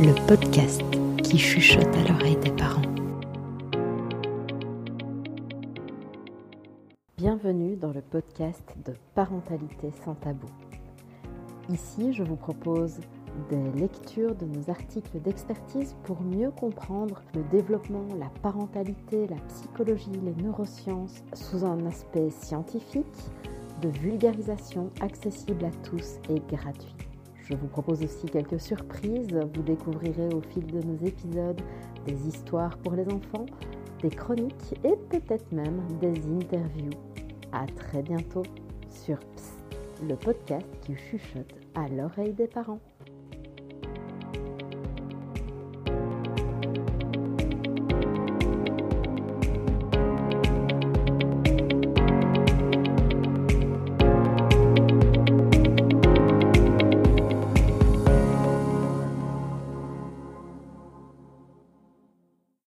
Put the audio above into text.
le podcast qui chuchote à l'oreille des parents. Bienvenue dans le podcast de Parentalité sans tabou. Ici, je vous propose des lectures de nos articles d'expertise pour mieux comprendre le développement, la parentalité, la psychologie, les neurosciences sous un aspect scientifique, de vulgarisation accessible à tous et gratuit. Je vous propose aussi quelques surprises. Vous découvrirez au fil de nos épisodes des histoires pour les enfants, des chroniques et peut-être même des interviews. À très bientôt sur Psst, le podcast qui chuchote à l'oreille des parents.